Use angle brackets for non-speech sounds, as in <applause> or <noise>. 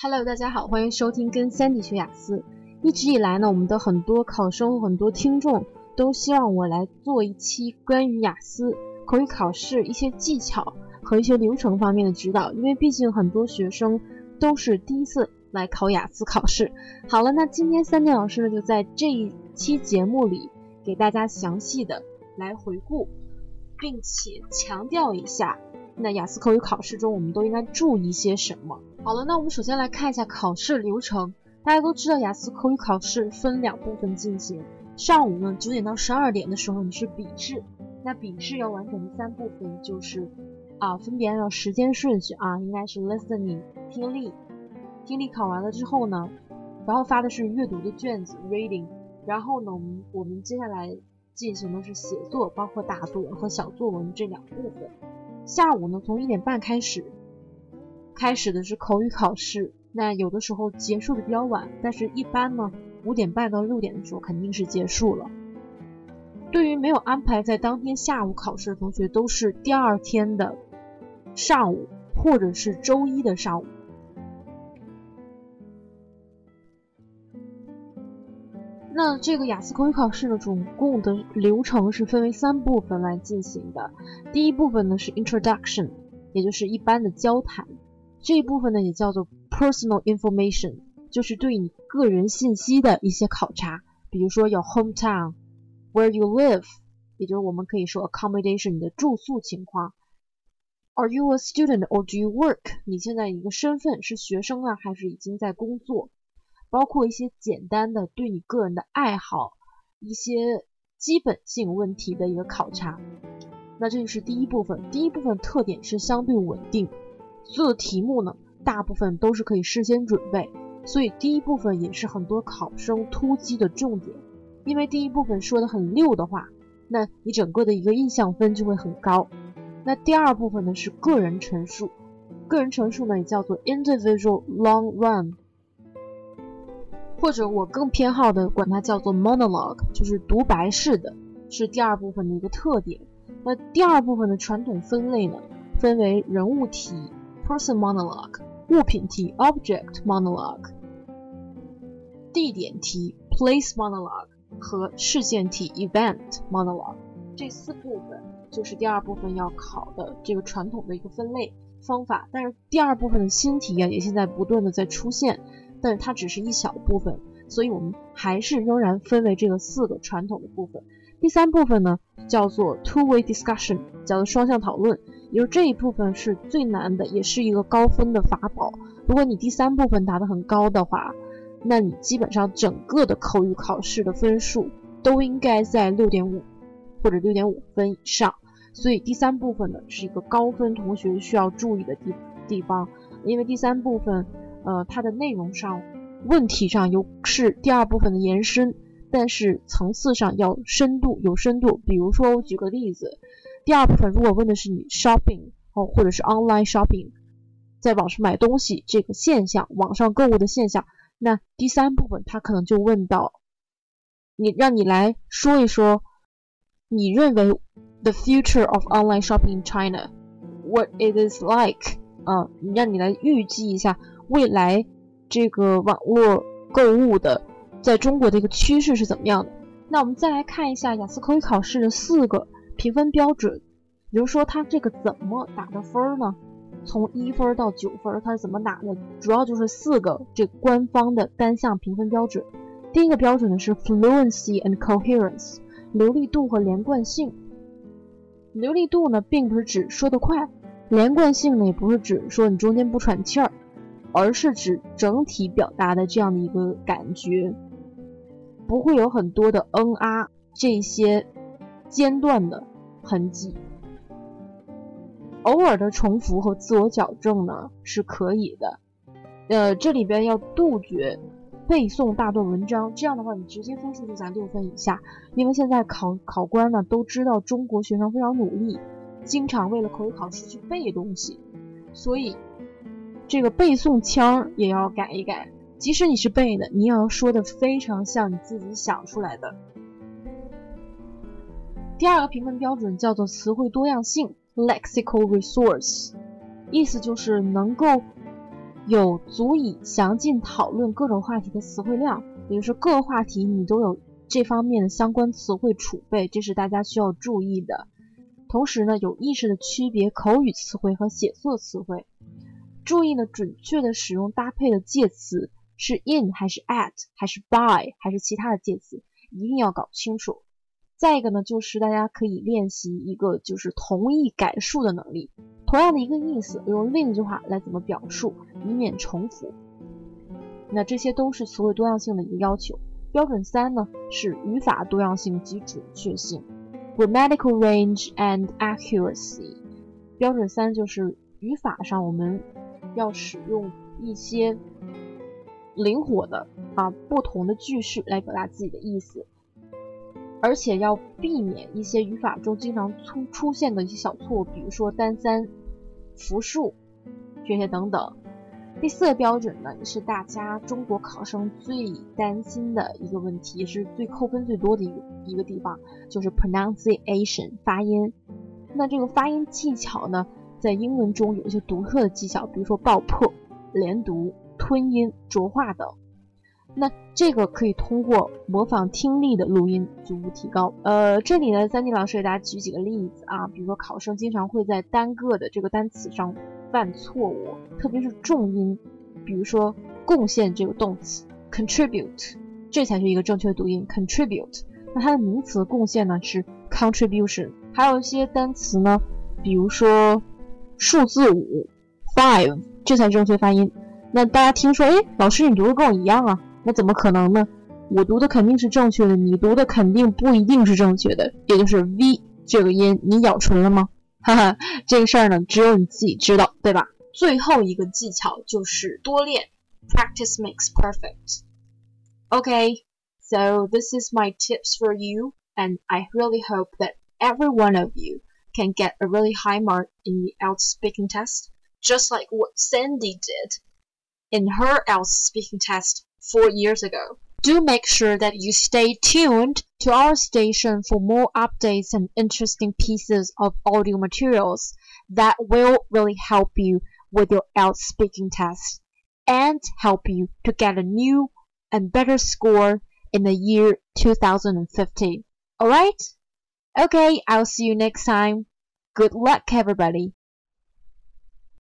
Hello，大家好，欢迎收听跟 Sandy 学雅思。一直以来呢，我们的很多考生、很多听众都希望我来做一期关于雅思口语考试一些技巧和一些流程方面的指导，因为毕竟很多学生都是第一次来考雅思考试。好了，那今天 Sandy 老师呢就在这一期节目里给大家详细的来回顾，并且强调一下。那雅思口语考试中，我们都应该注意些什么？好了，那我们首先来看一下考试流程。大家都知道，雅思口语考试分两部分进行。上午呢，九点到十二点的时候，你是笔试。那笔试要完成的三部分就是啊，分别按照时间顺序啊，应该是 listening 听力，听力考完了之后呢，然后发的是阅读的卷子 reading，然后呢，我们我们接下来进行的是写作，包括大作文和小作文这两部分。下午呢，从一点半开始，开始的是口语考试。那有的时候结束的比较晚，但是一般呢，五点半到六点的时候肯定是结束了。对于没有安排在当天下午考试的同学，都是第二天的上午或者是周一的上午。那这个雅思口语考试呢，总共的流程是分为三部分来进行的。第一部分呢是 introduction，也就是一般的交谈。这一部分呢也叫做 personal information，就是对你个人信息的一些考察。比如说有 hometown，where you live，也就是我们可以说 accommodation，你的住宿情况。Are you a student or do you work？你现在一个身份是学生啊，还是已经在工作？包括一些简单的对你个人的爱好，一些基本性问题的一个考察。那这就是第一部分。第一部分特点是相对稳定，所有的题目呢，大部分都是可以事先准备，所以第一部分也是很多考生突击的重点。因为第一部分说的很溜的话，那你整个的一个印象分就会很高。那第二部分呢是个人陈述，个人陈述呢也叫做 individual long run。或者我更偏好的管它叫做 monologue，就是独白式的，是第二部分的一个特点。那第二部分的传统分类呢，分为人物题 person monologue，物品题 object monologue，地点题 place monologue 和事件题 event monologue。这四部分就是第二部分要考的这个传统的一个分类方法。但是第二部分的新题啊，也现在不断的在出现。但是它只是一小部分，所以我们还是仍然分为这个四个传统的部分。第三部分呢，叫做 two-way discussion，叫做双向讨论，也就这一部分是最难的，也是一个高分的法宝。如果你第三部分答得很高的话，那你基本上整个的口语考试的分数都应该在六点五或者六点五分以上。所以第三部分呢是一个高分同学需要注意的地地方，因为第三部分。呃，它的内容上、问题上有是第二部分的延伸，但是层次上要深度有深度。比如说，我举个例子，第二部分如果问的是你 shopping 哦，或者是 online shopping，在网上买东西这个现象，网上购物的现象，那第三部分他可能就问到你，让你来说一说，你认为 the future of online shopping in China，what it is like 啊，让你来预计一下。未来这个网络购物的在中国的一个趋势是怎么样的？那我们再来看一下雅思口语考试的四个评分标准，比如说它这个怎么打的分呢？从一分到九分，它是怎么打的？主要就是四个这官方的单项评分标准。第一个标准呢是 fluency and coherence，流利度和连贯性。流利度呢并不是指说得快，连贯性呢也不是指说你中间不喘气儿。而是指整体表达的这样的一个感觉，不会有很多的嗯啊这些间断的痕迹。偶尔的重复和自我矫正呢是可以的，呃，这里边要杜绝背诵大段文章，这样的话你直接分数就在六分以下。因为现在考考官呢都知道中国学生非常努力，经常为了口语考试去背东西，所以。这个背诵腔也要改一改，即使你是背的，你也要说的非常像你自己想出来的。第二个评分标准叫做词汇多样性 （lexical resource），意思就是能够有足以详尽讨论各种话题的词汇量，也就是各个话题你都有这方面的相关词汇储备，这是大家需要注意的。同时呢，有意识的区别口语词汇和写作词汇，注意呢准确的使用搭配的介词是 in 还是 at 还是 by 还是其他的介词，一定要搞清楚。再一个呢，就是大家可以练习一个就是同义改述的能力。同样的一个意思，用另一句话来怎么表述，以免重复。那这些都是词汇多样性的一个要求。标准三呢是语法多样性及准确性，grammatical range and accuracy。标准三就是语法上我们要使用一些灵活的啊不同的句式来表达自己的意思。而且要避免一些语法中经常出出现的一些小错误，比如说单三复数这些等等。第四个标准呢，是大家中国考生最担心的一个问题，也是最扣分最多的一个一个地方，就是 pronunciation 发音。那这个发音技巧呢，在英文中有一些独特的技巧，比如说爆破、连读、吞音、浊化等。那这个可以通过模仿听力的录音逐步提高。呃，这里呢，三 D 老师给大家举几个例子啊，比如说考生经常会在单个的这个单词上犯错误，特别是重音，比如说贡献这个动词 contribute，这才是一个正确读音 contribute。那它的名词贡献呢是 contribution。还有一些单词呢，比如说数字五 five，这才是正确发音。那大家听说，哎，老师你读的跟我一样啊？那怎么可能呢？我读的肯定是正确的，你读的肯定不一定是正确的，也就是 V 这个音，你咬唇了吗？哈哈，这个事儿呢，只有你自己知道，对吧？最后一个技巧就是多练，Practice <laughs> makes perfect. Okay, so this is my tips for you, and I really hope that every one of you can get a really high mark in the IELTS speaking test, just like what Sandy did in her IELTS speaking test four years ago. Do make sure that you stay tuned to our station for more updates and interesting pieces of audio materials that will really help you with your out speaking test and help you to get a new and better score in the year 2015. Alright? Okay, I'll see you next time. Good luck, everybody.